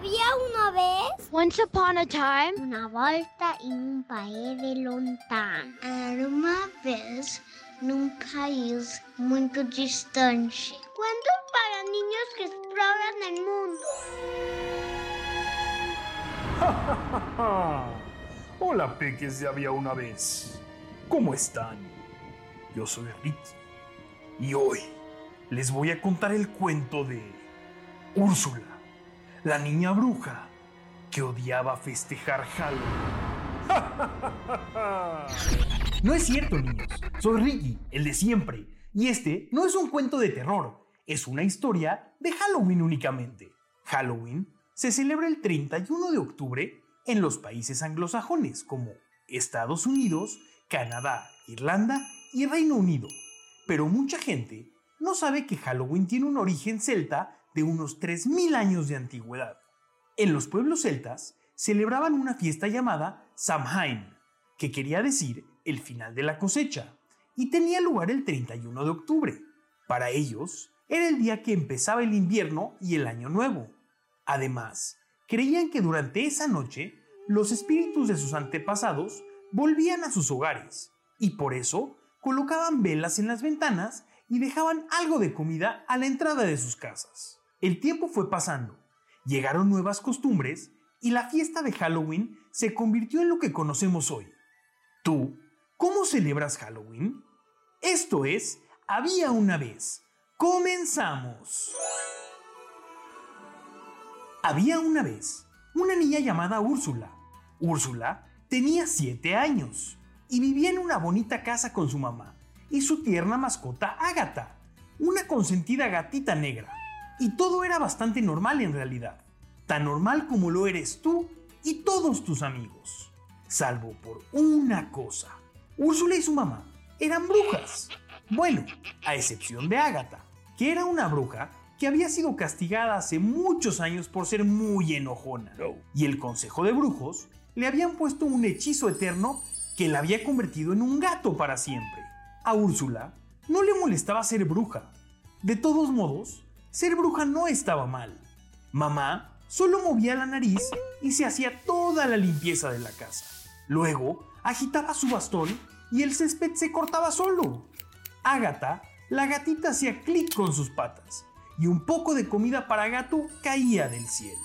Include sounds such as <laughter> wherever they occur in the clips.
Había una vez Once upon a time, una volta en un país de lontano. Era uma vez num país muito distante. Cuentos para niños que exploran el mundo. <laughs> Hola, peques de había una vez. ¿Cómo están? Yo soy Ricky. Y hoy les voy a contar el cuento de Úrsula, la niña bruja que odiaba festejar Halloween. <laughs> no es cierto, niños. Soy Ricky, el de siempre. Y este no es un cuento de terror, es una historia de Halloween únicamente. Halloween se celebra el 31 de octubre en los países anglosajones como Estados Unidos, Canadá, Irlanda y Reino Unido. Pero mucha gente no sabe que Halloween tiene un origen celta de unos 3.000 años de antigüedad. En los pueblos celtas celebraban una fiesta llamada Samhain, que quería decir el final de la cosecha, y tenía lugar el 31 de octubre. Para ellos, era el día que empezaba el invierno y el año nuevo. Además, creían que durante esa noche los espíritus de sus antepasados volvían a sus hogares, y por eso colocaban velas en las ventanas y dejaban algo de comida a la entrada de sus casas. El tiempo fue pasando, llegaron nuevas costumbres y la fiesta de Halloween se convirtió en lo que conocemos hoy. ¿Tú cómo celebras Halloween? Esto es Había una vez. Comenzamos. Había una vez una niña llamada Úrsula. Úrsula tenía siete años y vivía en una bonita casa con su mamá y su tierna mascota Ágata, una consentida gatita negra. Y todo era bastante normal en realidad, tan normal como lo eres tú y todos tus amigos, salvo por una cosa. Úrsula y su mamá eran brujas. Bueno, a excepción de Ágata, que era una bruja que había sido castigada hace muchos años por ser muy enojona. Y el Consejo de Brujos le habían puesto un hechizo eterno que la había convertido en un gato para siempre. A Úrsula no le molestaba ser bruja. De todos modos, ser bruja no estaba mal. Mamá solo movía la nariz y se hacía toda la limpieza de la casa. Luego, agitaba su bastón y el césped se cortaba solo. Ágata, la gatita hacía clic con sus patas y un poco de comida para gato caía del cielo.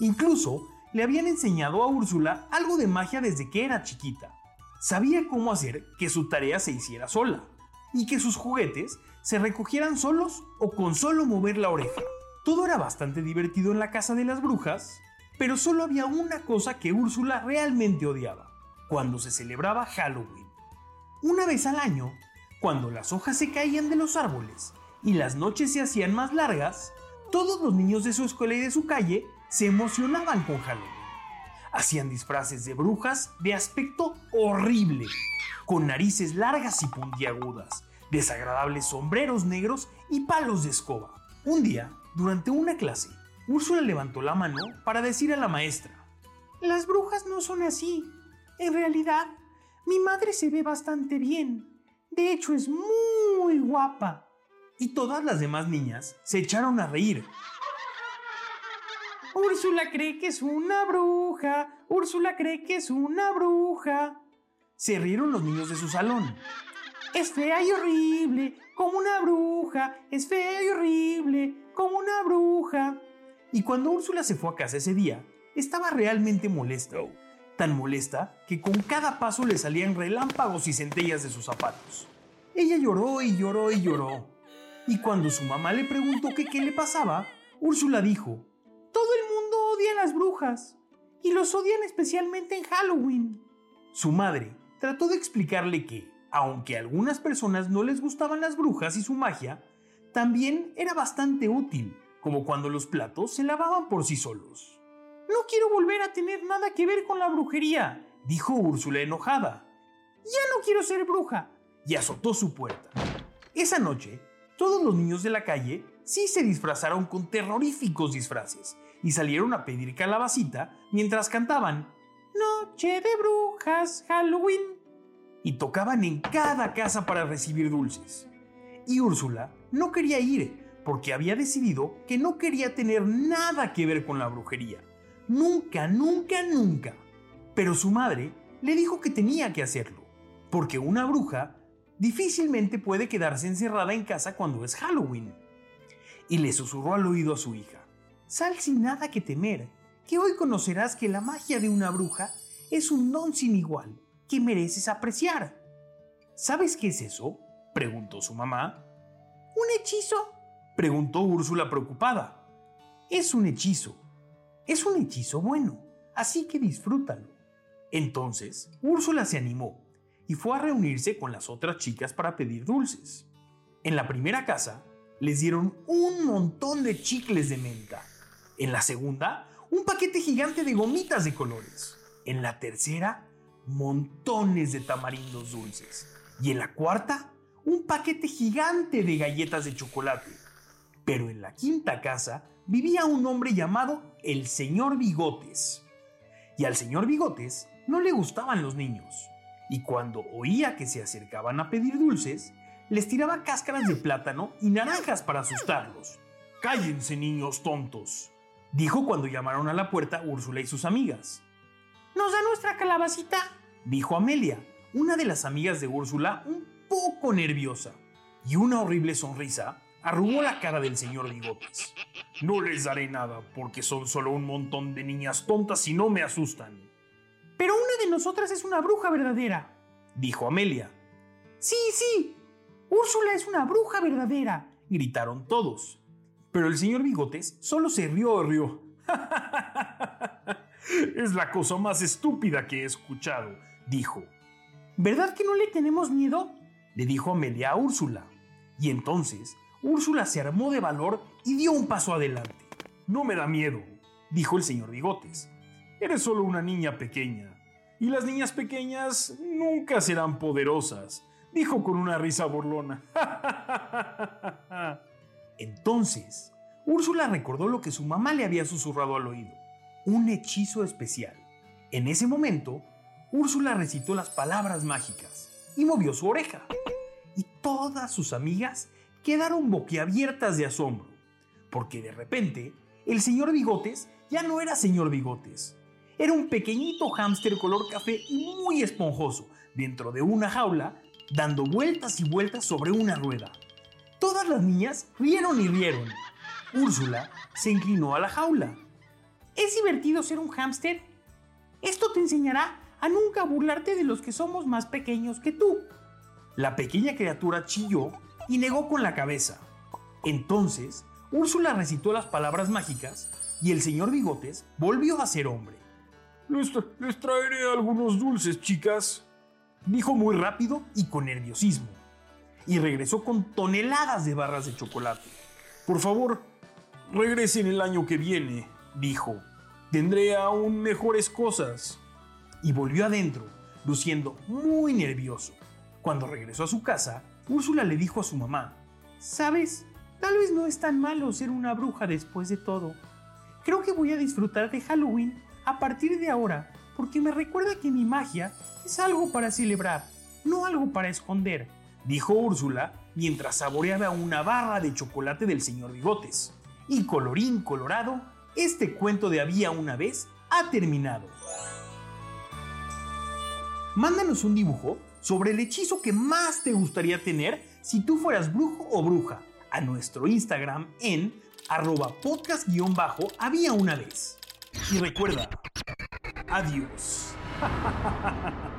Incluso le habían enseñado a Úrsula algo de magia desde que era chiquita. Sabía cómo hacer que su tarea se hiciera sola y que sus juguetes se recogieran solos o con solo mover la oreja. Todo era bastante divertido en la casa de las brujas, pero solo había una cosa que Úrsula realmente odiaba, cuando se celebraba Halloween. Una vez al año, cuando las hojas se caían de los árboles y las noches se hacían más largas, todos los niños de su escuela y de su calle se emocionaban con Halloween. Hacían disfraces de brujas de aspecto horrible, con narices largas y puntiagudas, desagradables sombreros negros y palos de escoba. Un día, durante una clase, Úrsula levantó la mano para decir a la maestra, Las brujas no son así. En realidad, mi madre se ve bastante bien. De hecho, es muy guapa. Y todas las demás niñas se echaron a reír, Úrsula cree que es una bruja. Úrsula cree que es una bruja. Se rieron los niños de su salón. Es fea y horrible, como una bruja. Es fea y horrible, como una bruja. Y cuando Úrsula se fue a casa ese día, estaba realmente molesta. Tan molesta que con cada paso le salían relámpagos y centellas de sus zapatos. Ella lloró y lloró y lloró. Y cuando su mamá le preguntó qué le pasaba, Úrsula dijo, todo el mundo odia a las brujas y los odian especialmente en Halloween. Su madre trató de explicarle que, aunque a algunas personas no les gustaban las brujas y su magia, también era bastante útil, como cuando los platos se lavaban por sí solos. No quiero volver a tener nada que ver con la brujería, dijo Úrsula enojada. Ya no quiero ser bruja, y azotó su puerta. Esa noche, todos los niños de la calle sí se disfrazaron con terroríficos disfraces y salieron a pedir calabacita mientras cantaban Noche de brujas, Halloween y tocaban en cada casa para recibir dulces. Y Úrsula no quería ir porque había decidido que no quería tener nada que ver con la brujería Nunca, nunca, nunca. Pero su madre le dijo que tenía que hacerlo, porque una bruja difícilmente puede quedarse encerrada en casa cuando es Halloween. Y le susurró al oído a su hija, sal sin nada que temer, que hoy conocerás que la magia de una bruja es un don sin igual que mereces apreciar. ¿Sabes qué es eso? preguntó su mamá. ¿Un hechizo? preguntó Úrsula preocupada. Es un hechizo. Es un hechizo bueno, así que disfrútalo. Entonces, Úrsula se animó y fue a reunirse con las otras chicas para pedir dulces. En la primera casa, les dieron un montón de chicles de menta. En la segunda, un paquete gigante de gomitas de colores. En la tercera, montones de tamarindos dulces. Y en la cuarta, un paquete gigante de galletas de chocolate. Pero en la quinta casa vivía un hombre llamado el señor Bigotes. Y al señor Bigotes no le gustaban los niños. Y cuando oía que se acercaban a pedir dulces, les tiraba cáscaras de plátano y naranjas para asustarlos. Cállense, niños tontos, dijo cuando llamaron a la puerta Úrsula y sus amigas. ¿Nos da nuestra calabacita? dijo Amelia, una de las amigas de Úrsula, un poco nerviosa. Y una horrible sonrisa arrugó la cara del señor Bigotes. No les daré nada porque son solo un montón de niñas tontas y no me asustan. Pero una de nosotras es una bruja verdadera, dijo Amelia. Sí, sí, Úrsula es una bruja verdadera, gritaron todos. Pero el señor Bigotes solo se rió, rió. <laughs> es la cosa más estúpida que he escuchado, dijo. ¿Verdad que no le tenemos miedo? le dijo Amelia a Úrsula. Y entonces Úrsula se armó de valor y dio un paso adelante. No me da miedo, dijo el señor Bigotes. Eres solo una niña pequeña. Y las niñas pequeñas nunca serán poderosas, dijo con una risa burlona. <laughs> Entonces, Úrsula recordó lo que su mamá le había susurrado al oído, un hechizo especial. En ese momento, Úrsula recitó las palabras mágicas y movió su oreja. Y todas sus amigas quedaron boquiabiertas de asombro, porque de repente el señor Bigotes ya no era señor Bigotes. Era un pequeñito hámster color café y muy esponjoso dentro de una jaula, dando vueltas y vueltas sobre una rueda. Todas las niñas rieron y rieron. Úrsula se inclinó a la jaula. ¿Es divertido ser un hámster? Esto te enseñará a nunca burlarte de los que somos más pequeños que tú. La pequeña criatura chilló y negó con la cabeza. Entonces, Úrsula recitó las palabras mágicas y el señor Bigotes volvió a ser hombre. Les, les traeré algunos dulces, chicas, dijo muy rápido y con nerviosismo, y regresó con toneladas de barras de chocolate. Por favor, regresen el año que viene, dijo. Tendré aún mejores cosas y volvió adentro, luciendo muy nervioso. Cuando regresó a su casa, Úrsula le dijo a su mamá, ¿Sabes? Tal vez no es tan malo ser una bruja después de todo. Creo que voy a disfrutar de Halloween a partir de ahora, porque me recuerda que mi magia es algo para celebrar, no algo para esconder, dijo Úrsula mientras saboreaba una barra de chocolate del señor Bigotes. Y colorín colorado, este cuento de había una vez ha terminado. Mándanos un dibujo sobre el hechizo que más te gustaría tener si tú fueras brujo o bruja a nuestro Instagram en arroba podcast-había una vez. Y recuerda, adiós. <laughs>